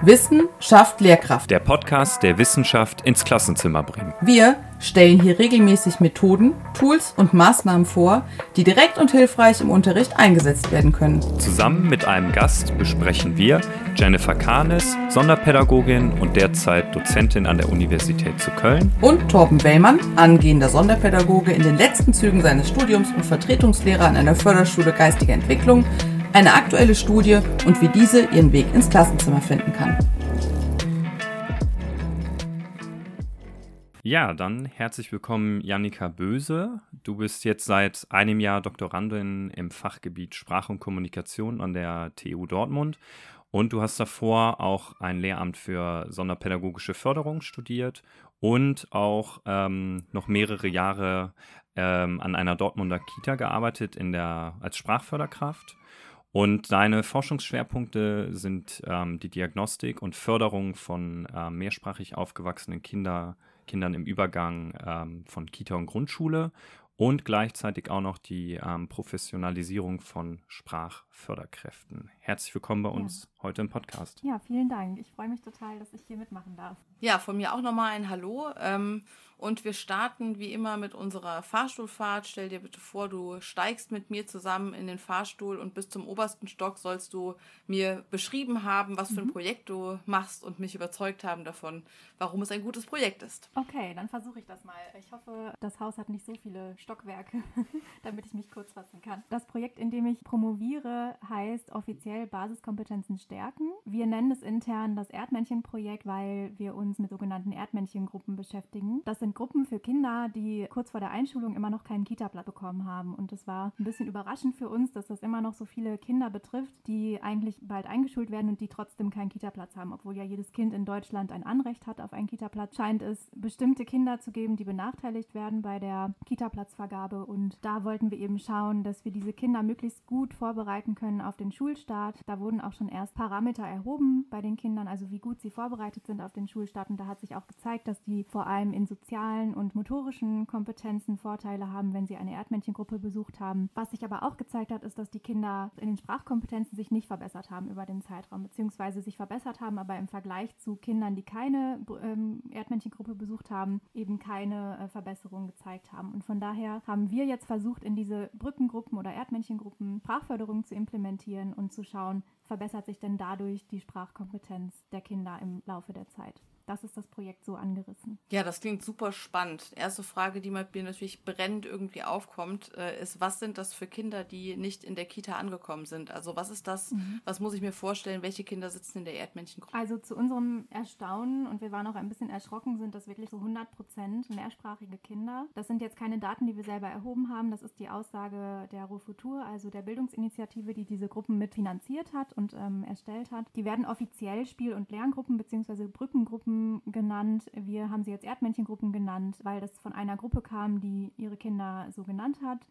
Wissen schafft Lehrkraft. Der Podcast, der Wissenschaft ins Klassenzimmer bringt. Wir stellen hier regelmäßig Methoden, Tools und Maßnahmen vor, die direkt und hilfreich im Unterricht eingesetzt werden können. Zusammen mit einem Gast besprechen wir Jennifer Kahnes, Sonderpädagogin und derzeit Dozentin an der Universität zu Köln. Und Torben Wellmann, angehender Sonderpädagoge in den letzten Zügen seines Studiums und Vertretungslehrer an einer Förderschule geistiger Entwicklung eine aktuelle Studie und wie diese ihren Weg ins Klassenzimmer finden kann. Ja, dann herzlich willkommen, Jannika Böse. Du bist jetzt seit einem Jahr Doktorandin im Fachgebiet Sprache und Kommunikation an der TU Dortmund und du hast davor auch ein Lehramt für sonderpädagogische Förderung studiert und auch ähm, noch mehrere Jahre ähm, an einer Dortmunder Kita gearbeitet in der, als Sprachförderkraft. Und deine Forschungsschwerpunkte sind ähm, die Diagnostik und Förderung von äh, mehrsprachig aufgewachsenen Kinder, Kindern im Übergang ähm, von Kita und Grundschule und gleichzeitig auch noch die ähm, Professionalisierung von Sprachförderkräften. Herzlich willkommen bei uns ja. heute im Podcast. Ja, vielen Dank. Ich freue mich total, dass ich hier mitmachen darf. Ja, von mir auch nochmal ein Hallo. Ähm, und wir starten wie immer mit unserer Fahrstuhlfahrt. Stell dir bitte vor, du steigst mit mir zusammen in den Fahrstuhl und bis zum obersten Stock sollst du mir beschrieben haben, was für ein mhm. Projekt du machst und mich überzeugt haben davon, warum es ein gutes Projekt ist. Okay, dann versuche ich das mal. Ich hoffe, das Haus hat nicht so viele Stockwerke, damit ich mich kurz fassen kann. Das Projekt, in dem ich promoviere, heißt offiziell Basiskompetenzen stärken. Wir nennen es intern das Erdmännchenprojekt, weil wir uns mit sogenannten Erdmännchengruppen beschäftigen. Das sind Gruppen für Kinder, die kurz vor der Einschulung immer noch keinen Kita-Platz bekommen haben. Und es war ein bisschen überraschend für uns, dass das immer noch so viele Kinder betrifft, die eigentlich bald eingeschult werden und die trotzdem keinen Kita-Platz haben. Obwohl ja jedes Kind in Deutschland ein Anrecht hat auf einen Kita-Platz, scheint es bestimmte Kinder zu geben, die benachteiligt werden bei der Kita-Platzvergabe. Und da wollten wir eben schauen, dass wir diese Kinder möglichst gut vorbereiten können auf den Schulstart. Da wurden auch schon erst Parameter erhoben bei den Kindern, also wie gut sie vorbereitet sind auf den Schulstart. Und da hat sich auch gezeigt, dass die vor allem in sozialen und motorischen Kompetenzen Vorteile haben, wenn sie eine Erdmännchengruppe besucht haben. Was sich aber auch gezeigt hat, ist, dass die Kinder in den Sprachkompetenzen sich nicht verbessert haben über den Zeitraum, beziehungsweise sich verbessert haben, aber im Vergleich zu Kindern, die keine ähm, Erdmännchengruppe besucht haben, eben keine äh, Verbesserung gezeigt haben. Und von daher haben wir jetzt versucht, in diese Brückengruppen oder Erdmännchengruppen Sprachförderung zu implementieren und zu schauen, verbessert sich denn dadurch die Sprachkompetenz der Kinder im Laufe der Zeit das ist das Projekt so angerissen. Ja, das klingt super spannend. Erste Frage, die mir natürlich brennend irgendwie aufkommt, äh, ist, was sind das für Kinder, die nicht in der Kita angekommen sind? Also was ist das, mhm. was muss ich mir vorstellen, welche Kinder sitzen in der Erdmännchengruppe? Also zu unserem Erstaunen, und wir waren auch ein bisschen erschrocken, sind das wirklich so 100 Prozent mehrsprachige Kinder. Das sind jetzt keine Daten, die wir selber erhoben haben. Das ist die Aussage der Rofutur, also der Bildungsinitiative, die diese Gruppen mitfinanziert hat und ähm, erstellt hat. Die werden offiziell Spiel- und Lerngruppen bzw. Brückengruppen genannt. Wir haben sie jetzt Erdmännchengruppen genannt, weil das von einer Gruppe kam, die ihre Kinder so genannt hat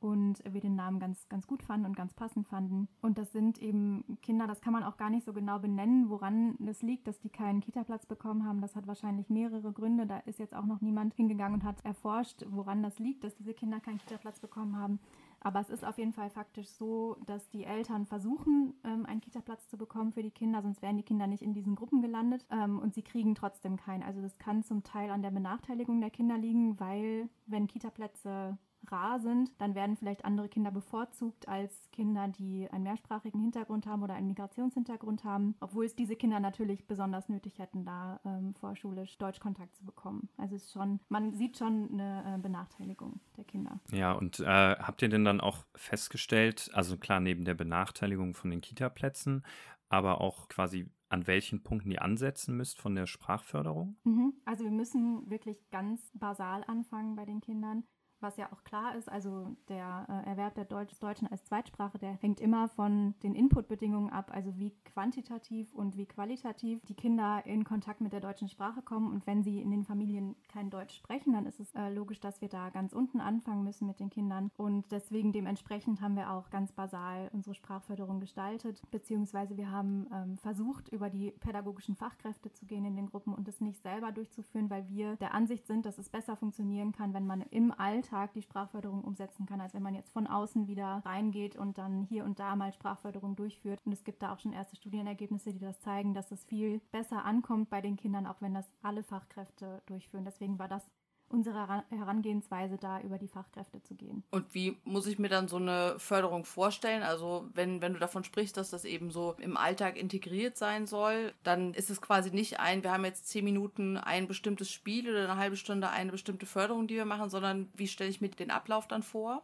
und wir den Namen ganz, ganz gut fanden und ganz passend fanden. Und das sind eben Kinder, das kann man auch gar nicht so genau benennen, woran es liegt, dass die keinen Kita-Platz bekommen haben. Das hat wahrscheinlich mehrere Gründe. Da ist jetzt auch noch niemand hingegangen und hat erforscht, woran das liegt, dass diese Kinder keinen Kita-Platz bekommen haben. Aber es ist auf jeden Fall faktisch so, dass die Eltern versuchen, ähm, einen Kita-Platz zu bekommen für die Kinder, sonst wären die Kinder nicht in diesen Gruppen gelandet ähm, und sie kriegen trotzdem keinen. Also das kann zum Teil an der Benachteiligung der Kinder liegen, weil wenn Kita-Plätze rar sind, dann werden vielleicht andere Kinder bevorzugt als Kinder, die einen mehrsprachigen Hintergrund haben oder einen Migrationshintergrund haben, obwohl es diese Kinder natürlich besonders nötig hätten, da ähm, vorschulisch Deutschkontakt zu bekommen. Also es ist schon, man sieht schon eine äh, Benachteiligung der Kinder. Ja, und äh, habt ihr denn dann auch festgestellt, also klar, neben der Benachteiligung von den Kita-Plätzen, aber auch quasi an welchen Punkten ihr ansetzen müsst von der Sprachförderung? Mhm. Also wir müssen wirklich ganz basal anfangen bei den Kindern was ja auch klar ist, also der äh, Erwerb der Deutsch, Deutschen als Zweitsprache, der hängt immer von den Inputbedingungen ab, also wie quantitativ und wie qualitativ die Kinder in Kontakt mit der deutschen Sprache kommen. Und wenn sie in den Familien kein Deutsch sprechen, dann ist es äh, logisch, dass wir da ganz unten anfangen müssen mit den Kindern. Und deswegen dementsprechend haben wir auch ganz basal unsere Sprachförderung gestaltet, beziehungsweise wir haben ähm, versucht, über die pädagogischen Fachkräfte zu gehen in den Gruppen und das nicht selber durchzuführen, weil wir der Ansicht sind, dass es besser funktionieren kann, wenn man im Alter Alltag die Sprachförderung umsetzen kann, als wenn man jetzt von außen wieder reingeht und dann hier und da mal Sprachförderung durchführt. Und es gibt da auch schon erste Studienergebnisse, die das zeigen, dass es viel besser ankommt bei den Kindern, auch wenn das alle Fachkräfte durchführen. Deswegen war das unsere Herangehensweise da über die Fachkräfte zu gehen. Und wie muss ich mir dann so eine Förderung vorstellen? Also wenn, wenn du davon sprichst, dass das eben so im Alltag integriert sein soll, dann ist es quasi nicht ein, wir haben jetzt zehn Minuten ein bestimmtes Spiel oder eine halbe Stunde eine bestimmte Förderung, die wir machen, sondern wie stelle ich mir den Ablauf dann vor?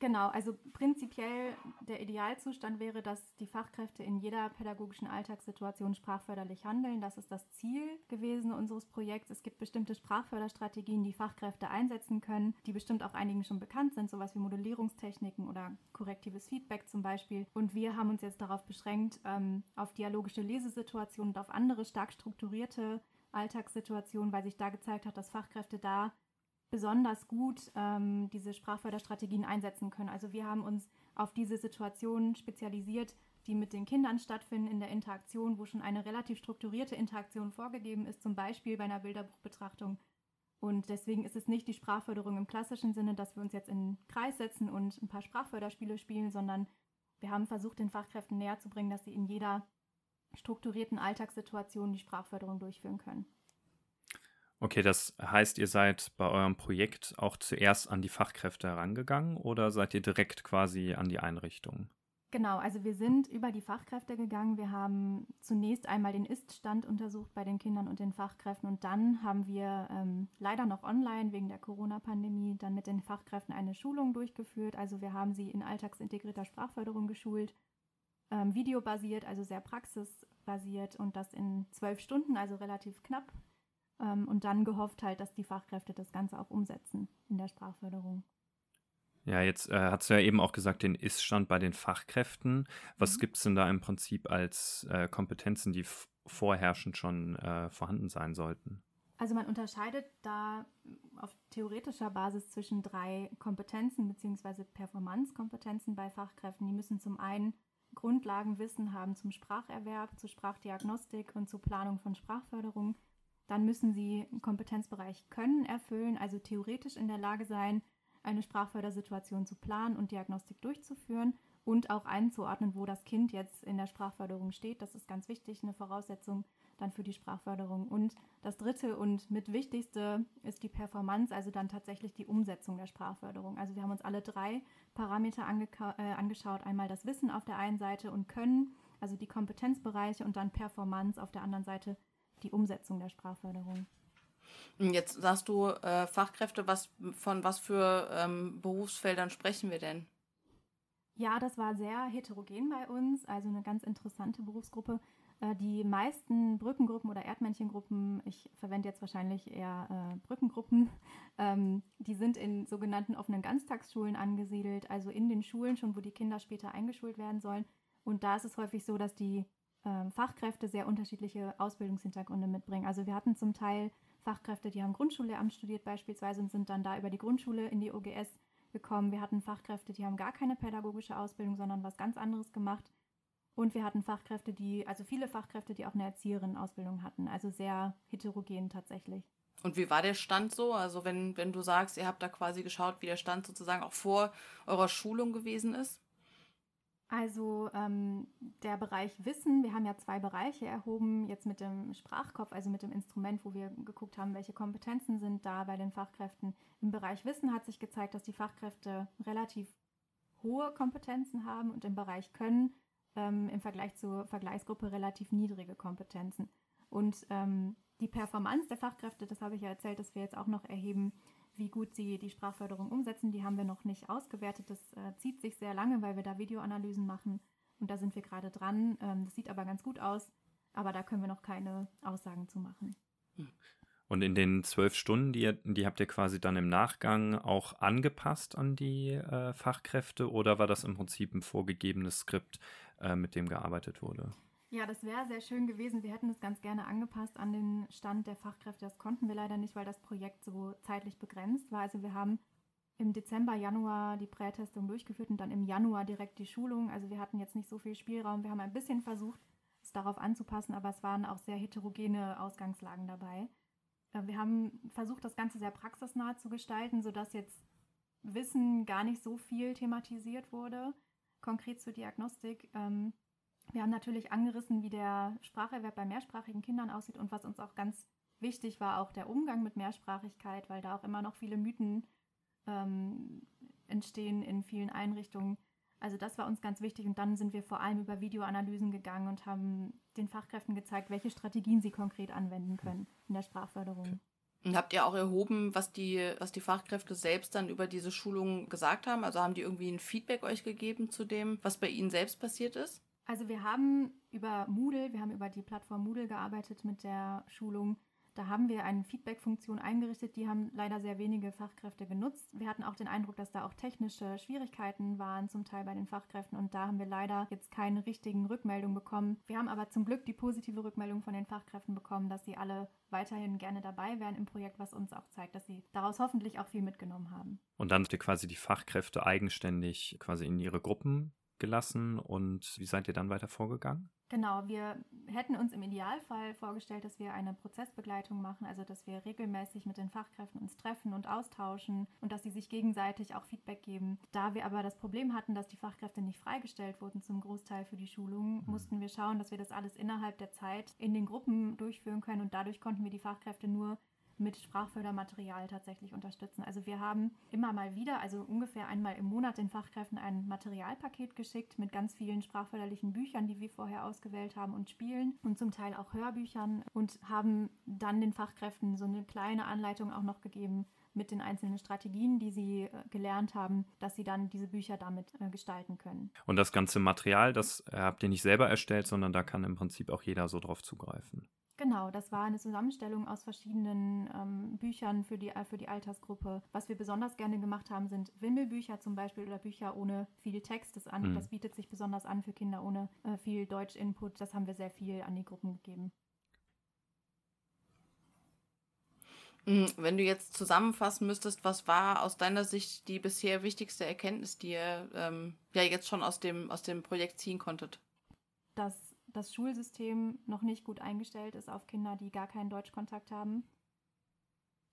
Genau, also prinzipiell der Idealzustand wäre, dass die Fachkräfte in jeder pädagogischen Alltagssituation sprachförderlich handeln. Das ist das Ziel gewesen unseres Projekts. Es gibt bestimmte Sprachförderstrategien, die Fachkräfte einsetzen können, die bestimmt auch einigen schon bekannt sind, sowas wie Modellierungstechniken oder korrektives Feedback zum Beispiel. Und wir haben uns jetzt darauf beschränkt, ähm, auf dialogische Lesesituationen und auf andere stark strukturierte Alltagssituationen, weil sich da gezeigt hat, dass Fachkräfte da besonders gut ähm, diese Sprachförderstrategien einsetzen können. Also wir haben uns auf diese Situationen spezialisiert, die mit den Kindern stattfinden in der Interaktion, wo schon eine relativ strukturierte Interaktion vorgegeben ist, zum Beispiel bei einer Bilderbuchbetrachtung. Und deswegen ist es nicht die Sprachförderung im klassischen Sinne, dass wir uns jetzt in einen Kreis setzen und ein paar Sprachförderspiele spielen, sondern wir haben versucht, den Fachkräften näher zu bringen, dass sie in jeder strukturierten Alltagssituation die Sprachförderung durchführen können. Okay, das heißt, ihr seid bei eurem Projekt auch zuerst an die Fachkräfte herangegangen oder seid ihr direkt quasi an die Einrichtung? Genau, also wir sind über die Fachkräfte gegangen. Wir haben zunächst einmal den Ist-Stand untersucht bei den Kindern und den Fachkräften und dann haben wir ähm, leider noch online wegen der Corona-Pandemie dann mit den Fachkräften eine Schulung durchgeführt. Also wir haben sie in alltagsintegrierter Sprachförderung geschult, ähm, videobasiert, also sehr praxisbasiert und das in zwölf Stunden, also relativ knapp ähm, und dann gehofft halt, dass die Fachkräfte das Ganze auch umsetzen in der Sprachförderung. Ja, jetzt äh, hast du ja eben auch gesagt, den Ist-Stand bei den Fachkräften. Was mhm. gibt es denn da im Prinzip als äh, Kompetenzen, die vorherrschend schon äh, vorhanden sein sollten? Also man unterscheidet da auf theoretischer Basis zwischen drei Kompetenzen bzw. Performance-Kompetenzen bei Fachkräften. Die müssen zum einen Grundlagenwissen haben zum Spracherwerb, zur Sprachdiagnostik und zur Planung von Sprachförderung. Dann müssen sie einen Kompetenzbereich Können erfüllen, also theoretisch in der Lage sein, eine Sprachfördersituation zu planen und Diagnostik durchzuführen und auch einzuordnen, wo das Kind jetzt in der Sprachförderung steht. Das ist ganz wichtig, eine Voraussetzung dann für die Sprachförderung. Und das dritte und mit wichtigste ist die Performance, also dann tatsächlich die Umsetzung der Sprachförderung. Also wir haben uns alle drei Parameter äh, angeschaut. Einmal das Wissen auf der einen Seite und Können, also die Kompetenzbereiche und dann Performance auf der anderen Seite die Umsetzung der Sprachförderung. Jetzt sagst du äh, Fachkräfte, was, von was für ähm, Berufsfeldern sprechen wir denn? Ja, das war sehr heterogen bei uns, also eine ganz interessante Berufsgruppe. Äh, die meisten Brückengruppen oder Erdmännchengruppen, ich verwende jetzt wahrscheinlich eher äh, Brückengruppen, ähm, die sind in sogenannten offenen Ganztagsschulen angesiedelt, also in den Schulen schon, wo die Kinder später eingeschult werden sollen. Und da ist es häufig so, dass die Fachkräfte sehr unterschiedliche Ausbildungshintergründe mitbringen. Also wir hatten zum Teil Fachkräfte, die haben Grundschullehramt studiert beispielsweise und sind dann da über die Grundschule in die OGS gekommen. Wir hatten Fachkräfte, die haben gar keine pädagogische Ausbildung, sondern was ganz anderes gemacht. Und wir hatten Fachkräfte, die, also viele Fachkräfte, die auch eine Erzieherin-Ausbildung hatten. Also sehr heterogen tatsächlich. Und wie war der Stand so? Also wenn, wenn du sagst, ihr habt da quasi geschaut, wie der Stand sozusagen auch vor eurer Schulung gewesen ist? Also ähm, der Bereich Wissen, wir haben ja zwei Bereiche erhoben, jetzt mit dem Sprachkopf, also mit dem Instrument, wo wir geguckt haben, welche Kompetenzen sind da bei den Fachkräften. Im Bereich Wissen hat sich gezeigt, dass die Fachkräfte relativ hohe Kompetenzen haben und im Bereich Können ähm, im Vergleich zur Vergleichsgruppe relativ niedrige Kompetenzen. Und ähm, die Performance der Fachkräfte, das habe ich ja erzählt, dass wir jetzt auch noch erheben, wie gut sie die Sprachförderung umsetzen, die haben wir noch nicht ausgewertet. Das äh, zieht sich sehr lange, weil wir da Videoanalysen machen. Und da sind wir gerade dran. Ähm, das sieht aber ganz gut aus. Aber da können wir noch keine Aussagen zu machen. Und in den zwölf Stunden, die, die habt ihr quasi dann im Nachgang auch angepasst an die äh, Fachkräfte oder war das im Prinzip ein vorgegebenes Skript, äh, mit dem gearbeitet wurde? Ja, das wäre sehr schön gewesen. Wir hätten es ganz gerne angepasst an den Stand der Fachkräfte. Das konnten wir leider nicht, weil das Projekt so zeitlich begrenzt war. Also wir haben im Dezember, Januar die Prätestung durchgeführt und dann im Januar direkt die Schulung. Also wir hatten jetzt nicht so viel Spielraum. Wir haben ein bisschen versucht, es darauf anzupassen, aber es waren auch sehr heterogene Ausgangslagen dabei. Äh, wir haben versucht, das Ganze sehr praxisnah zu gestalten, sodass jetzt Wissen gar nicht so viel thematisiert wurde, konkret zur Diagnostik. Wir haben natürlich angerissen, wie der Spracherwerb bei mehrsprachigen Kindern aussieht und was uns auch ganz wichtig war, auch der Umgang mit Mehrsprachigkeit, weil da auch immer noch viele Mythen ähm, entstehen in vielen Einrichtungen. Also das war uns ganz wichtig und dann sind wir vor allem über Videoanalysen gegangen und haben den Fachkräften gezeigt, welche Strategien sie konkret anwenden können in der Sprachförderung. Und habt ihr auch erhoben, was die, was die Fachkräfte selbst dann über diese Schulung gesagt haben? Also haben die irgendwie ein Feedback euch gegeben zu dem, was bei ihnen selbst passiert ist? Also wir haben über Moodle, wir haben über die Plattform Moodle gearbeitet mit der Schulung da haben wir eine Feedback-Funktion eingerichtet, die haben leider sehr wenige Fachkräfte genutzt. Wir hatten auch den Eindruck, dass da auch technische Schwierigkeiten waren, zum Teil bei den Fachkräften. Und da haben wir leider jetzt keine richtigen Rückmeldungen bekommen. Wir haben aber zum Glück die positive Rückmeldung von den Fachkräften bekommen, dass sie alle weiterhin gerne dabei wären im Projekt, was uns auch zeigt, dass sie daraus hoffentlich auch viel mitgenommen haben. Und dann habt ihr quasi die Fachkräfte eigenständig quasi in ihre Gruppen gelassen und wie seid ihr dann weiter vorgegangen? Genau, wir hätten uns im Idealfall vorgestellt, dass wir eine Prozessbegleitung machen, also dass wir regelmäßig mit den Fachkräften uns treffen und austauschen und dass sie sich gegenseitig auch Feedback geben. Da wir aber das Problem hatten, dass die Fachkräfte nicht freigestellt wurden zum Großteil für die Schulung, mhm. mussten wir schauen, dass wir das alles innerhalb der Zeit in den Gruppen durchführen können und dadurch konnten wir die Fachkräfte nur mit Sprachfördermaterial tatsächlich unterstützen. Also wir haben immer mal wieder, also ungefähr einmal im Monat den Fachkräften ein Materialpaket geschickt mit ganz vielen sprachförderlichen Büchern, die wir vorher ausgewählt haben und Spielen und zum Teil auch Hörbüchern und haben dann den Fachkräften so eine kleine Anleitung auch noch gegeben, mit den einzelnen Strategien, die sie äh, gelernt haben, dass sie dann diese Bücher damit äh, gestalten können. Und das ganze Material, das habt ihr nicht selber erstellt, sondern da kann im Prinzip auch jeder so drauf zugreifen. Genau, das war eine Zusammenstellung aus verschiedenen ähm, Büchern für die, äh, für die Altersgruppe. Was wir besonders gerne gemacht haben, sind Wimmelbücher zum Beispiel oder Bücher ohne viel Text. Das, an, mhm. das bietet sich besonders an für Kinder ohne äh, viel Deutsch-Input. Das haben wir sehr viel an die Gruppen gegeben. Mhm, wenn du jetzt zusammenfassen müsstest, was war aus deiner Sicht die bisher wichtigste Erkenntnis, die ihr ähm, ja jetzt schon aus dem, aus dem Projekt ziehen konntet? Dass das Schulsystem noch nicht gut eingestellt ist auf Kinder, die gar keinen Deutschkontakt haben.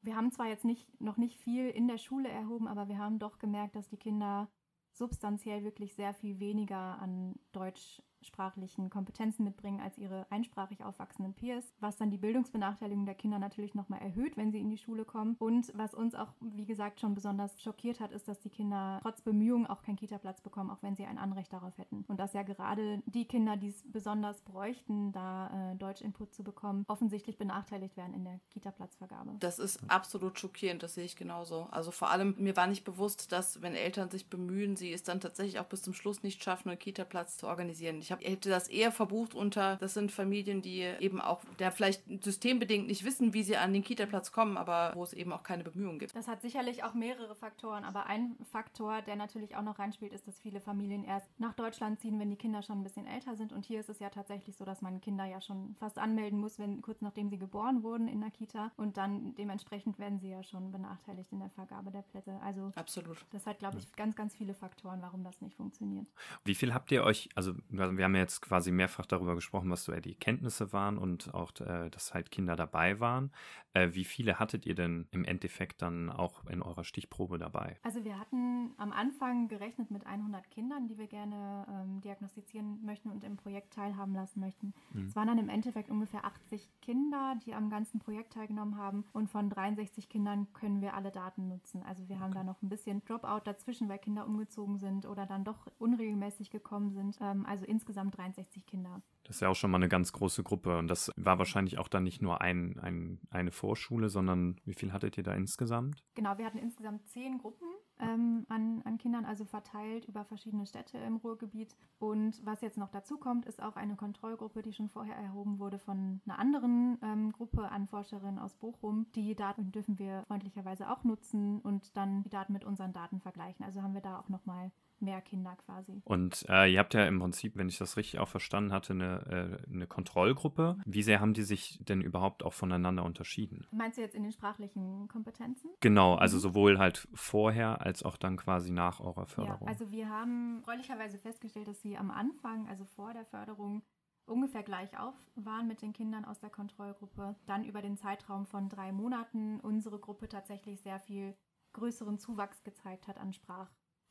Wir haben zwar jetzt nicht, noch nicht viel in der Schule erhoben, aber wir haben doch gemerkt, dass die Kinder substanziell wirklich sehr viel weniger an Deutsch sprachlichen Kompetenzen mitbringen als ihre einsprachig aufwachsenden Peers, was dann die Bildungsbenachteiligung der Kinder natürlich nochmal erhöht, wenn sie in die Schule kommen. Und was uns auch, wie gesagt, schon besonders schockiert hat, ist, dass die Kinder trotz Bemühungen auch keinen Kita-Platz bekommen, auch wenn sie ein Anrecht darauf hätten. Und dass ja gerade die Kinder, die es besonders bräuchten, da äh, Deutsch-Input zu bekommen, offensichtlich benachteiligt werden in der Kita-Platzvergabe. Das ist absolut schockierend, das sehe ich genauso. Also vor allem, mir war nicht bewusst, dass wenn Eltern sich bemühen, sie es dann tatsächlich auch bis zum Schluss nicht schaffen, einen Kita-Platz zu organisieren. Ich hab, hätte das eher verbucht unter, das sind Familien, die eben auch, der vielleicht systembedingt nicht wissen, wie sie an den Kita-Platz kommen, aber wo es eben auch keine Bemühungen gibt. Das hat sicherlich auch mehrere Faktoren, aber ein Faktor, der natürlich auch noch reinspielt, ist, dass viele Familien erst nach Deutschland ziehen, wenn die Kinder schon ein bisschen älter sind. Und hier ist es ja tatsächlich so, dass man Kinder ja schon fast anmelden muss, wenn kurz nachdem sie geboren wurden in der Kita. Und dann dementsprechend werden sie ja schon benachteiligt in der Vergabe der Plätze. Also absolut. Das hat, glaube ich, ganz, ganz viele Faktoren, warum das nicht funktioniert. Wie viel habt ihr euch, also wir haben ja jetzt quasi mehrfach darüber gesprochen, was so die Kenntnisse waren und auch, äh, dass halt Kinder dabei waren. Äh, wie viele hattet ihr denn im Endeffekt dann auch in eurer Stichprobe dabei? Also wir hatten am Anfang gerechnet mit 100 Kindern, die wir gerne ähm, diagnostizieren möchten und im Projekt teilhaben lassen möchten. Mhm. Es waren dann im Endeffekt ungefähr 80 Kinder, die am ganzen Projekt teilgenommen haben und von 63 Kindern können wir alle Daten nutzen. Also wir haben okay. da noch ein bisschen Dropout dazwischen, weil Kinder umgezogen sind oder dann doch unregelmäßig gekommen sind. Ähm, also insgesamt 63 Kinder. Das ist ja auch schon mal eine ganz große Gruppe. Und das war wahrscheinlich auch dann nicht nur ein, ein, eine Vorschule, sondern wie viel hattet ihr da insgesamt? Genau, wir hatten insgesamt zehn Gruppen ähm, an, an Kindern, also verteilt über verschiedene Städte im Ruhrgebiet. Und was jetzt noch dazu kommt, ist auch eine Kontrollgruppe, die schon vorher erhoben wurde von einer anderen ähm, Gruppe an Forscherinnen aus Bochum. Die Daten dürfen wir freundlicherweise auch nutzen und dann die Daten mit unseren Daten vergleichen. Also haben wir da auch nochmal mehr Kinder quasi. Und äh, ihr habt ja im Prinzip, wenn ich das richtig auch verstanden hatte, eine, äh, eine Kontrollgruppe. Wie sehr haben die sich denn überhaupt auch voneinander unterschieden? Meinst du jetzt in den sprachlichen Kompetenzen? Genau, also mhm. sowohl halt vorher als auch dann quasi nach eurer Förderung. Ja, also wir haben freundlicherweise festgestellt, dass sie am Anfang, also vor der Förderung, ungefähr gleich auf waren mit den Kindern aus der Kontrollgruppe, dann über den Zeitraum von drei Monaten unsere Gruppe tatsächlich sehr viel größeren Zuwachs gezeigt hat an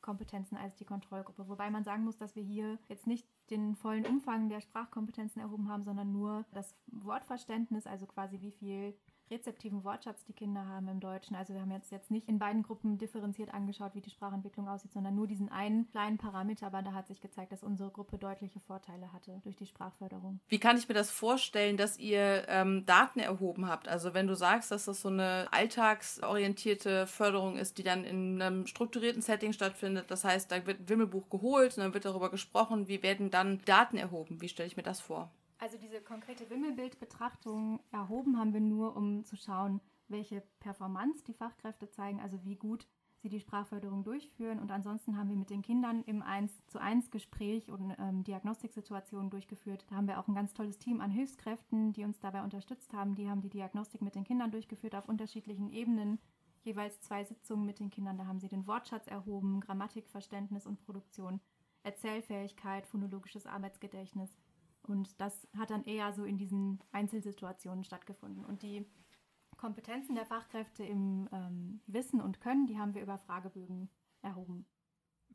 Sprachkompetenzen als die Kontrollgruppe. Wobei man sagen muss, dass wir hier jetzt nicht den vollen Umfang der Sprachkompetenzen erhoben haben, sondern nur das Wortverständnis, also quasi wie viel rezeptiven Wortschatz die Kinder haben im Deutschen. Also wir haben jetzt, jetzt nicht in beiden Gruppen differenziert angeschaut, wie die Sprachentwicklung aussieht, sondern nur diesen einen kleinen Parameter. Aber da hat sich gezeigt, dass unsere Gruppe deutliche Vorteile hatte durch die Sprachförderung. Wie kann ich mir das vorstellen, dass ihr ähm, Daten erhoben habt? Also wenn du sagst, dass das so eine alltagsorientierte Förderung ist, die dann in einem strukturierten Setting stattfindet, das heißt, da wird ein Wimmelbuch geholt und dann wird darüber gesprochen, wie werden dann Daten erhoben? Wie stelle ich mir das vor? Also diese konkrete Wimmelbildbetrachtung erhoben haben wir nur, um zu schauen, welche Performance die Fachkräfte zeigen, also wie gut sie die Sprachförderung durchführen. Und ansonsten haben wir mit den Kindern im 1 zu 1 Gespräch und ähm, Diagnostiksituationen durchgeführt. Da haben wir auch ein ganz tolles Team an Hilfskräften, die uns dabei unterstützt haben. Die haben die Diagnostik mit den Kindern durchgeführt auf unterschiedlichen Ebenen. Jeweils zwei Sitzungen mit den Kindern. Da haben sie den Wortschatz erhoben, Grammatikverständnis und Produktion, Erzählfähigkeit, phonologisches Arbeitsgedächtnis und das hat dann eher so in diesen Einzelsituationen stattgefunden. Und die Kompetenzen der Fachkräfte im ähm, Wissen und Können, die haben wir über Fragebögen erhoben.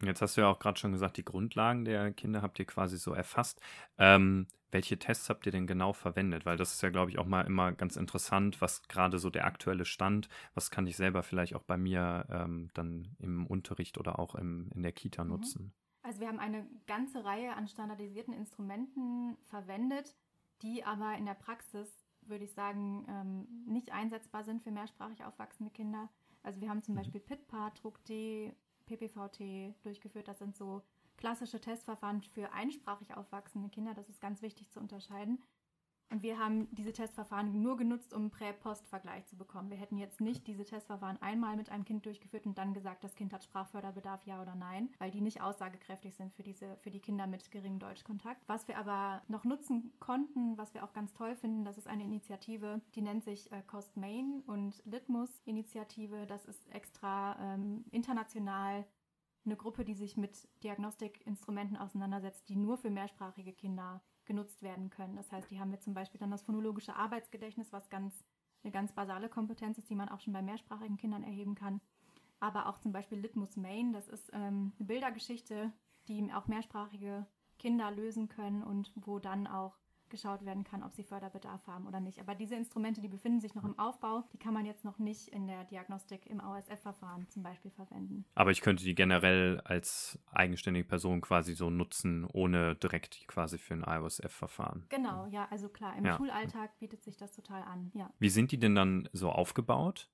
Jetzt hast du ja auch gerade schon gesagt, die Grundlagen der Kinder habt ihr quasi so erfasst. Ähm, welche Tests habt ihr denn genau verwendet? Weil das ist ja, glaube ich, auch mal immer ganz interessant, was gerade so der aktuelle Stand, was kann ich selber vielleicht auch bei mir ähm, dann im Unterricht oder auch im, in der Kita mhm. nutzen? Also wir haben eine ganze Reihe an standardisierten Instrumenten verwendet, die aber in der Praxis, würde ich sagen, ähm, nicht einsetzbar sind für mehrsprachig aufwachsende Kinder. Also wir haben zum mhm. Beispiel PITPA, DruckD, PPVT durchgeführt. Das sind so klassische Testverfahren für einsprachig aufwachsende Kinder. Das ist ganz wichtig zu unterscheiden. Und wir haben diese Testverfahren nur genutzt, um Prä-Post-Vergleich zu bekommen. Wir hätten jetzt nicht diese Testverfahren einmal mit einem Kind durchgeführt und dann gesagt, das Kind hat Sprachförderbedarf, ja oder nein, weil die nicht aussagekräftig sind für, diese, für die Kinder mit geringem Deutschkontakt. Was wir aber noch nutzen konnten, was wir auch ganz toll finden, das ist eine Initiative, die nennt sich äh, Cost Main und Litmus Initiative. Das ist extra ähm, international eine Gruppe, die sich mit Diagnostikinstrumenten auseinandersetzt, die nur für mehrsprachige Kinder genutzt werden können. Das heißt, die haben wir zum Beispiel dann das phonologische Arbeitsgedächtnis, was ganz eine ganz basale Kompetenz ist, die man auch schon bei mehrsprachigen Kindern erheben kann. Aber auch zum Beispiel Litmus Main, das ist ähm, eine Bildergeschichte, die auch mehrsprachige Kinder lösen können und wo dann auch geschaut werden kann, ob sie Förderbedarf haben oder nicht. Aber diese Instrumente, die befinden sich noch im Aufbau, die kann man jetzt noch nicht in der Diagnostik im ASF-Verfahren zum Beispiel verwenden. Aber ich könnte die generell als eigenständige Person quasi so nutzen, ohne direkt quasi für ein ASF-Verfahren. Genau, ja, also klar, im ja. Schulalltag bietet sich das total an, ja. Wie sind die denn dann so aufgebaut?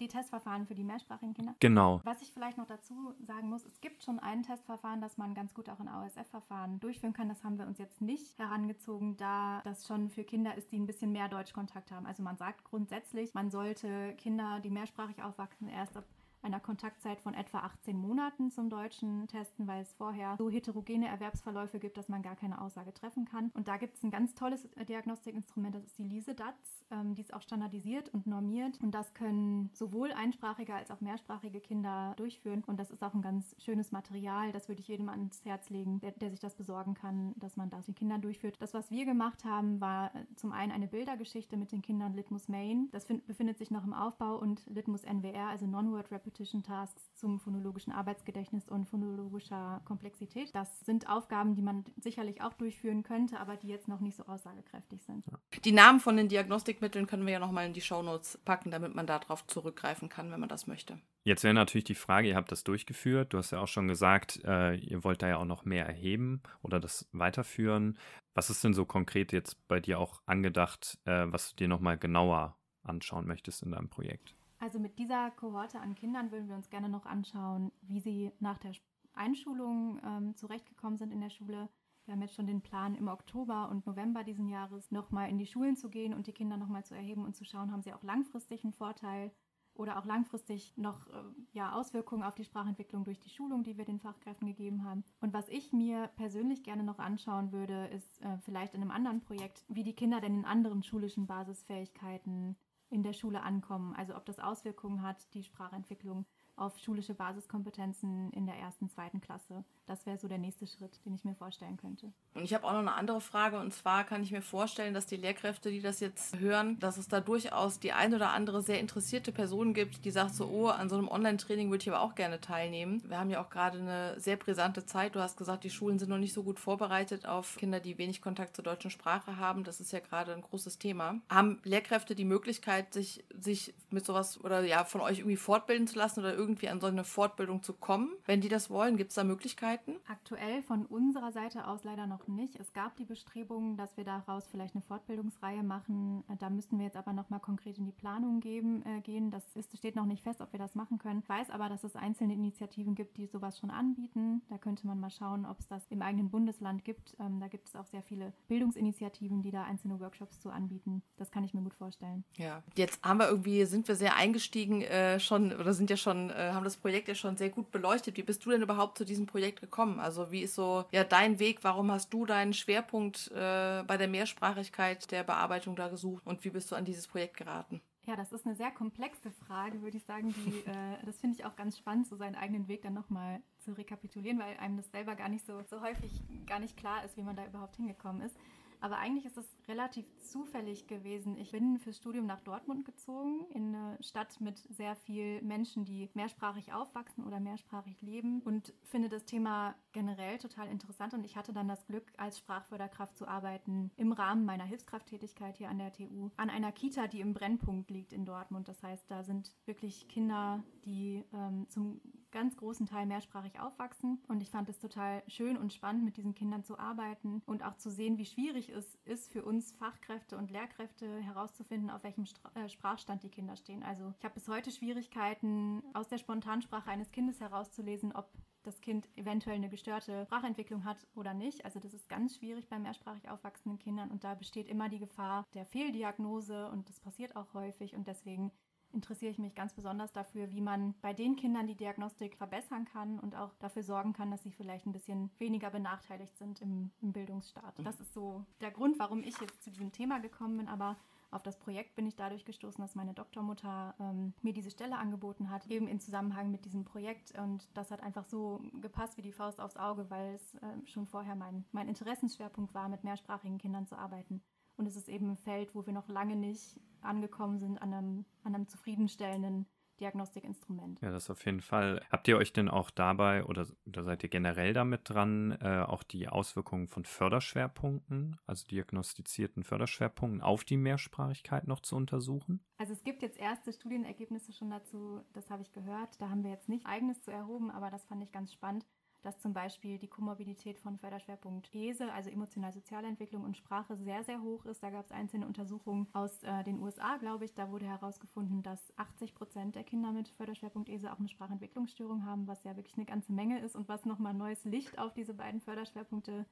Die Testverfahren für die mehrsprachigen Kinder. Genau. Was ich vielleicht noch dazu sagen muss, es gibt schon ein Testverfahren, das man ganz gut auch in AOSF-Verfahren durchführen kann. Das haben wir uns jetzt nicht herangezogen, da das schon für Kinder ist, die ein bisschen mehr Deutschkontakt haben. Also man sagt grundsätzlich, man sollte Kinder, die mehrsprachig aufwachsen, erst ab einer Kontaktzeit von etwa 18 Monaten zum Deutschen testen, weil es vorher so heterogene Erwerbsverläufe gibt, dass man gar keine Aussage treffen kann. Und da gibt es ein ganz tolles Diagnostikinstrument, das ist die LISE-DATS. Ähm, die ist auch standardisiert und normiert und das können sowohl einsprachige als auch mehrsprachige Kinder durchführen. Und das ist auch ein ganz schönes Material. Das würde ich jedem ans Herz legen, der, der sich das besorgen kann, dass man das den Kindern durchführt. Das, was wir gemacht haben, war äh, zum einen eine Bildergeschichte mit den Kindern Litmus Main. Das find, befindet sich noch im Aufbau und Litmus NWR, also Non-Word Repetition Repetition Tasks zum phonologischen Arbeitsgedächtnis und phonologischer Komplexität. Das sind Aufgaben, die man sicherlich auch durchführen könnte, aber die jetzt noch nicht so aussagekräftig sind. Die Namen von den Diagnostikmitteln können wir ja nochmal in die Shownotes packen, damit man darauf zurückgreifen kann, wenn man das möchte. Jetzt wäre natürlich die Frage, ihr habt das durchgeführt, du hast ja auch schon gesagt, äh, ihr wollt da ja auch noch mehr erheben oder das weiterführen. Was ist denn so konkret jetzt bei dir auch angedacht, äh, was du dir nochmal genauer anschauen möchtest in deinem Projekt? Also mit dieser Kohorte an Kindern würden wir uns gerne noch anschauen, wie sie nach der Einschulung ähm, zurechtgekommen sind in der Schule. Wir haben jetzt schon den Plan, im Oktober und November diesen Jahres nochmal in die Schulen zu gehen und die Kinder nochmal zu erheben und zu schauen, haben sie auch langfristig einen Vorteil oder auch langfristig noch äh, ja, Auswirkungen auf die Sprachentwicklung durch die Schulung, die wir den Fachkräften gegeben haben. Und was ich mir persönlich gerne noch anschauen würde, ist äh, vielleicht in einem anderen Projekt, wie die Kinder denn in anderen schulischen Basisfähigkeiten in der Schule ankommen. Also ob das Auswirkungen hat, die Sprachentwicklung auf schulische Basiskompetenzen in der ersten, zweiten Klasse. Das wäre so der nächste Schritt, den ich mir vorstellen könnte. Und ich habe auch noch eine andere Frage und zwar kann ich mir vorstellen, dass die Lehrkräfte, die das jetzt hören, dass es da durchaus die ein oder andere sehr interessierte Person gibt, die sagt so, oh, an so einem Online-Training würde ich aber auch gerne teilnehmen. Wir haben ja auch gerade eine sehr brisante Zeit. Du hast gesagt, die Schulen sind noch nicht so gut vorbereitet auf Kinder, die wenig Kontakt zur deutschen Sprache haben. Das ist ja gerade ein großes Thema. Haben Lehrkräfte die Möglichkeit, sich, sich mit sowas oder ja von euch irgendwie fortbilden zu lassen oder irgendwie an so eine Fortbildung zu kommen? Wenn die das wollen, gibt es da Möglichkeiten? Aktuell von unserer Seite aus leider noch nicht. Es gab die Bestrebungen, dass wir daraus vielleicht eine Fortbildungsreihe machen. Da müssten wir jetzt aber nochmal konkret in die Planung geben, äh, gehen. Das ist, steht noch nicht fest, ob wir das machen können. Ich weiß aber, dass es einzelne Initiativen gibt, die sowas schon anbieten. Da könnte man mal schauen, ob es das im eigenen Bundesland gibt. Ähm, da gibt es auch sehr viele Bildungsinitiativen, die da einzelne Workshops zu anbieten. Das kann ich mir gut vorstellen. Ja, jetzt haben wir irgendwie, sind wir sehr eingestiegen äh, schon oder sind ja schon, äh, haben das Projekt ja schon sehr gut beleuchtet. Wie bist du denn überhaupt zu diesem Projekt gekommen? Also wie ist so ja dein Weg? Warum hast du deinen Schwerpunkt äh, bei der Mehrsprachigkeit der Bearbeitung da gesucht und wie bist du an dieses Projekt geraten? Ja, das ist eine sehr komplexe Frage, würde ich sagen. Die, äh, das finde ich auch ganz spannend, so seinen eigenen Weg dann nochmal zu rekapitulieren, weil einem das selber gar nicht so, so häufig gar nicht klar ist, wie man da überhaupt hingekommen ist. Aber eigentlich ist es relativ zufällig gewesen. Ich bin fürs Studium nach Dortmund gezogen, in eine Stadt mit sehr vielen Menschen, die mehrsprachig aufwachsen oder mehrsprachig leben und finde das Thema generell total interessant. Und ich hatte dann das Glück, als Sprachförderkraft zu arbeiten im Rahmen meiner Hilfskrafttätigkeit hier an der TU an einer Kita, die im Brennpunkt liegt in Dortmund. Das heißt, da sind wirklich Kinder, die ähm, zum ganz großen Teil mehrsprachig aufwachsen. Und ich fand es total schön und spannend, mit diesen Kindern zu arbeiten und auch zu sehen, wie schwierig es ist für uns Fachkräfte und Lehrkräfte herauszufinden, auf welchem Stra äh, Sprachstand die Kinder stehen. Also ich habe bis heute Schwierigkeiten, aus der Spontansprache eines Kindes herauszulesen, ob das Kind eventuell eine gestörte Sprachentwicklung hat oder nicht. Also das ist ganz schwierig bei mehrsprachig aufwachsenden Kindern und da besteht immer die Gefahr der Fehldiagnose und das passiert auch häufig und deswegen interessiere ich mich ganz besonders dafür, wie man bei den Kindern die Diagnostik verbessern kann und auch dafür sorgen kann, dass sie vielleicht ein bisschen weniger benachteiligt sind im, im Bildungsstaat. Mhm. Das ist so der Grund, warum ich jetzt zu diesem Thema gekommen bin, aber auf das Projekt bin ich dadurch gestoßen, dass meine Doktormutter ähm, mir diese Stelle angeboten hat, eben in Zusammenhang mit diesem Projekt. Und das hat einfach so gepasst wie die Faust aufs Auge, weil es äh, schon vorher mein, mein Interessensschwerpunkt war, mit mehrsprachigen Kindern zu arbeiten. Und es ist eben ein Feld, wo wir noch lange nicht angekommen sind an einem, an einem zufriedenstellenden Diagnostikinstrument. Ja, das auf jeden Fall. Habt ihr euch denn auch dabei oder, oder seid ihr generell damit dran, äh, auch die Auswirkungen von Förderschwerpunkten, also diagnostizierten Förderschwerpunkten auf die Mehrsprachigkeit noch zu untersuchen? Also es gibt jetzt erste Studienergebnisse schon dazu, das habe ich gehört. Da haben wir jetzt nicht eigenes zu erhoben, aber das fand ich ganz spannend dass zum Beispiel die Komorbidität von Förderschwerpunkt ESE, also emotional-soziale Entwicklung und Sprache, sehr, sehr hoch ist. Da gab es einzelne Untersuchungen aus äh, den USA, glaube ich. Da wurde herausgefunden, dass 80 Prozent der Kinder mit Förderschwerpunkt ESE auch eine Sprachentwicklungsstörung haben, was ja wirklich eine ganze Menge ist und was nochmal neues Licht auf diese beiden Förderschwerpunkte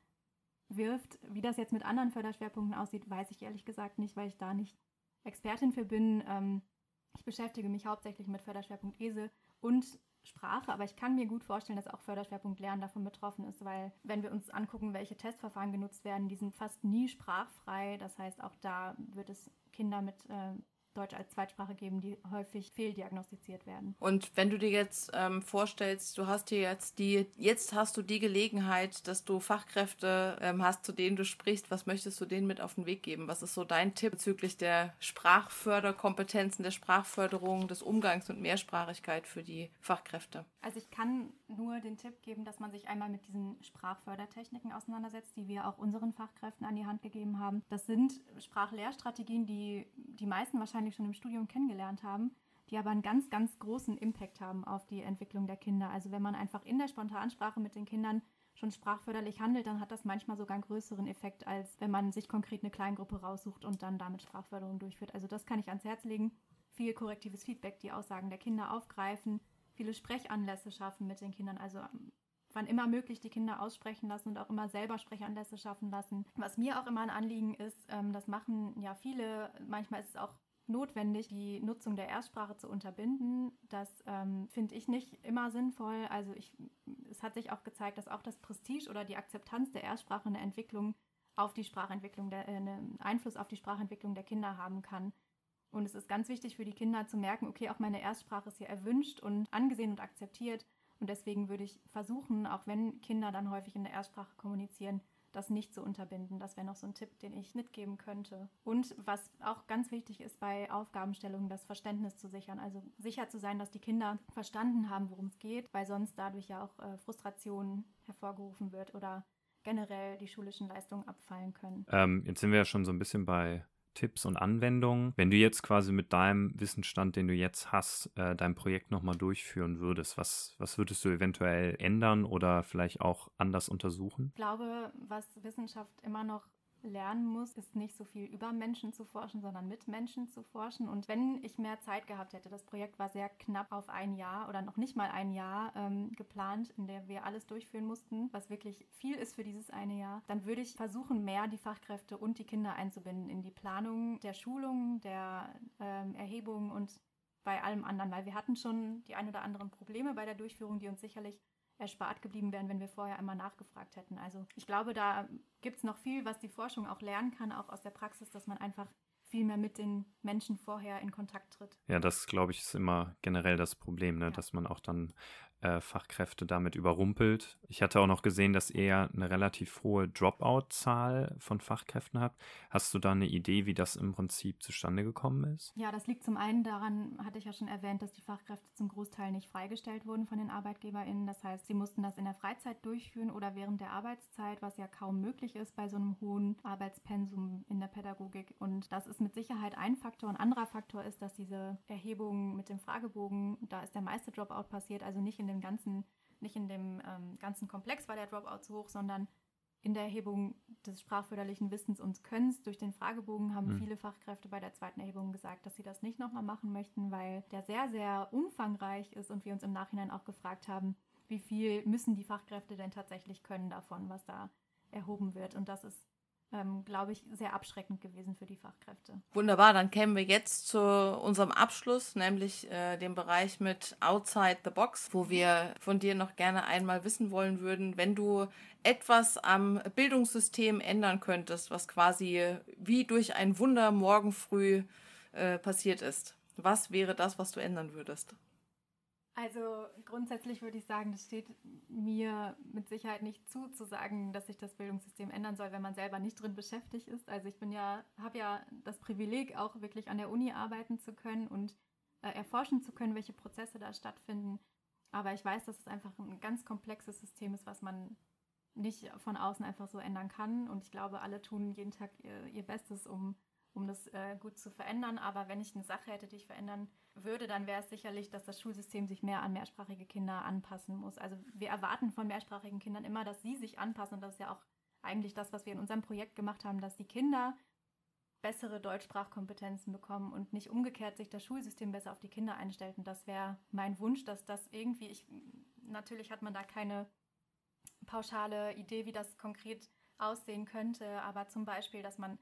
wirft. Wie das jetzt mit anderen Förderschwerpunkten aussieht, weiß ich ehrlich gesagt nicht, weil ich da nicht Expertin für bin. Ähm, ich beschäftige mich hauptsächlich mit Förderschwerpunkt ESE und Sprache, aber ich kann mir gut vorstellen, dass auch Förderschwerpunkt Lernen davon betroffen ist, weil wenn wir uns angucken, welche Testverfahren genutzt werden, die sind fast nie sprachfrei. Das heißt, auch da wird es Kinder mit äh, Deutsch als Zweitsprache geben, die häufig fehldiagnostiziert werden. Und wenn du dir jetzt ähm, vorstellst, du hast hier jetzt die, jetzt hast du die Gelegenheit, dass du Fachkräfte ähm, hast, zu denen du sprichst, was möchtest du denen mit auf den Weg geben? Was ist so dein Tipp bezüglich der Sprachförderkompetenzen, der Sprachförderung, des Umgangs mit Mehrsprachigkeit für die Fachkräfte? Also ich kann nur den Tipp geben, dass man sich einmal mit diesen Sprachfördertechniken auseinandersetzt, die wir auch unseren Fachkräften an die Hand gegeben haben. Das sind Sprachlehrstrategien, die die meisten wahrscheinlich schon im Studium kennengelernt haben, die aber einen ganz, ganz großen Impact haben auf die Entwicklung der Kinder. Also wenn man einfach in der Spontansprache mit den Kindern schon sprachförderlich handelt, dann hat das manchmal sogar einen größeren Effekt, als wenn man sich konkret eine Kleingruppe raussucht und dann damit Sprachförderung durchführt. Also das kann ich ans Herz legen. Viel korrektives Feedback, die Aussagen der Kinder aufgreifen, viele Sprechanlässe schaffen mit den Kindern, also ähm, wann immer möglich die Kinder aussprechen lassen und auch immer selber Sprechanlässe schaffen lassen. Was mir auch immer ein Anliegen ist, ähm, das machen ja viele, manchmal ist es auch notwendig, die Nutzung der Erstsprache zu unterbinden. Das ähm, finde ich nicht immer sinnvoll. Also ich, es hat sich auch gezeigt, dass auch das Prestige oder die Akzeptanz der Erstsprache eine Entwicklung auf die Sprachentwicklung, der, äh, einen Einfluss auf die Sprachentwicklung der Kinder haben kann. Und es ist ganz wichtig für die Kinder zu merken, okay, auch meine Erstsprache ist hier erwünscht und angesehen und akzeptiert. Und deswegen würde ich versuchen, auch wenn Kinder dann häufig in der Erstsprache kommunizieren, das nicht zu unterbinden. Das wäre noch so ein Tipp, den ich mitgeben könnte. Und was auch ganz wichtig ist bei Aufgabenstellungen, das Verständnis zu sichern. Also sicher zu sein, dass die Kinder verstanden haben, worum es geht, weil sonst dadurch ja auch äh, Frustration hervorgerufen wird oder generell die schulischen Leistungen abfallen können. Ähm, jetzt sind wir ja schon so ein bisschen bei Tipps und Anwendungen. Wenn du jetzt quasi mit deinem Wissensstand, den du jetzt hast, äh, dein Projekt nochmal durchführen würdest, was, was würdest du eventuell ändern oder vielleicht auch anders untersuchen? Ich glaube, was Wissenschaft immer noch lernen muss, ist nicht so viel über Menschen zu forschen, sondern mit Menschen zu forschen. Und wenn ich mehr Zeit gehabt hätte, das Projekt war sehr knapp auf ein Jahr oder noch nicht mal ein Jahr ähm, geplant, in der wir alles durchführen mussten, was wirklich viel ist für dieses eine Jahr, dann würde ich versuchen, mehr die Fachkräfte und die Kinder einzubinden in die Planung der Schulung, der ähm, Erhebung und bei allem anderen, weil wir hatten schon die ein oder anderen Probleme bei der Durchführung, die uns sicherlich erspart geblieben wären, wenn wir vorher einmal nachgefragt hätten. Also ich glaube, da gibt es noch viel, was die Forschung auch lernen kann, auch aus der Praxis, dass man einfach viel mehr mit den Menschen vorher in Kontakt tritt. Ja, das glaube ich ist immer generell das Problem, ne? Ja. dass man auch dann äh, Fachkräfte damit überrumpelt. Ich hatte auch noch gesehen, dass ihr eine relativ hohe Dropout-Zahl von Fachkräften habt. Hast du da eine Idee, wie das im Prinzip zustande gekommen ist? Ja, das liegt zum einen daran, hatte ich ja schon erwähnt, dass die Fachkräfte zum Großteil nicht freigestellt wurden von den ArbeitgeberInnen. Das heißt, sie mussten das in der Freizeit durchführen oder während der Arbeitszeit, was ja kaum möglich ist bei so einem hohen Arbeitspensum in der Pädagogik. Und das ist mit Sicherheit ein Faktor. Ein anderer Faktor ist, dass diese Erhebung mit dem Fragebogen, da ist der meiste Dropout passiert, also nicht in dem ganzen, nicht in dem ähm, ganzen Komplex war der Dropout zu hoch, sondern in der Erhebung des sprachförderlichen Wissens und Könnens durch den Fragebogen haben mhm. viele Fachkräfte bei der zweiten Erhebung gesagt, dass sie das nicht nochmal machen möchten, weil der sehr, sehr umfangreich ist und wir uns im Nachhinein auch gefragt haben, wie viel müssen die Fachkräfte denn tatsächlich können davon, was da erhoben wird. Und das ist ähm, glaube ich, sehr abschreckend gewesen für die Fachkräfte. Wunderbar, dann kämen wir jetzt zu unserem Abschluss, nämlich äh, dem Bereich mit Outside the Box, wo wir von dir noch gerne einmal wissen wollen würden, wenn du etwas am Bildungssystem ändern könntest, was quasi wie durch ein Wunder morgen früh äh, passiert ist. Was wäre das, was du ändern würdest? Also grundsätzlich würde ich sagen, das steht mir mit Sicherheit nicht zu, zu sagen, dass sich das Bildungssystem ändern soll, wenn man selber nicht drin beschäftigt ist. Also ich bin ja, habe ja das Privileg, auch wirklich an der Uni arbeiten zu können und äh, erforschen zu können, welche Prozesse da stattfinden. Aber ich weiß, dass es einfach ein ganz komplexes System ist, was man nicht von außen einfach so ändern kann. Und ich glaube, alle tun jeden Tag ihr, ihr Bestes, um um das äh, gut zu verändern. Aber wenn ich eine Sache hätte, die ich verändern würde, dann wäre es sicherlich, dass das Schulsystem sich mehr an mehrsprachige Kinder anpassen muss. Also wir erwarten von mehrsprachigen Kindern immer, dass sie sich anpassen. Und das ist ja auch eigentlich das, was wir in unserem Projekt gemacht haben, dass die Kinder bessere Deutschsprachkompetenzen bekommen und nicht umgekehrt sich das Schulsystem besser auf die Kinder einstellt. Und das wäre mein Wunsch, dass das irgendwie, ich, natürlich hat man da keine pauschale Idee, wie das konkret aussehen könnte, aber zum Beispiel, dass man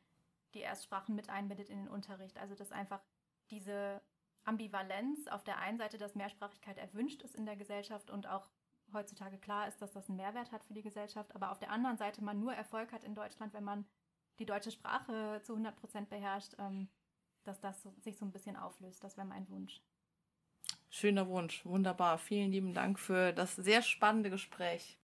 die Erstsprachen mit einbindet in den Unterricht. Also dass einfach diese Ambivalenz auf der einen Seite, dass Mehrsprachigkeit erwünscht ist in der Gesellschaft und auch heutzutage klar ist, dass das einen Mehrwert hat für die Gesellschaft, aber auf der anderen Seite man nur Erfolg hat in Deutschland, wenn man die deutsche Sprache zu 100 Prozent beherrscht, ähm, dass das sich so ein bisschen auflöst. Das wäre mein Wunsch. Schöner Wunsch, wunderbar. Vielen lieben Dank für das sehr spannende Gespräch.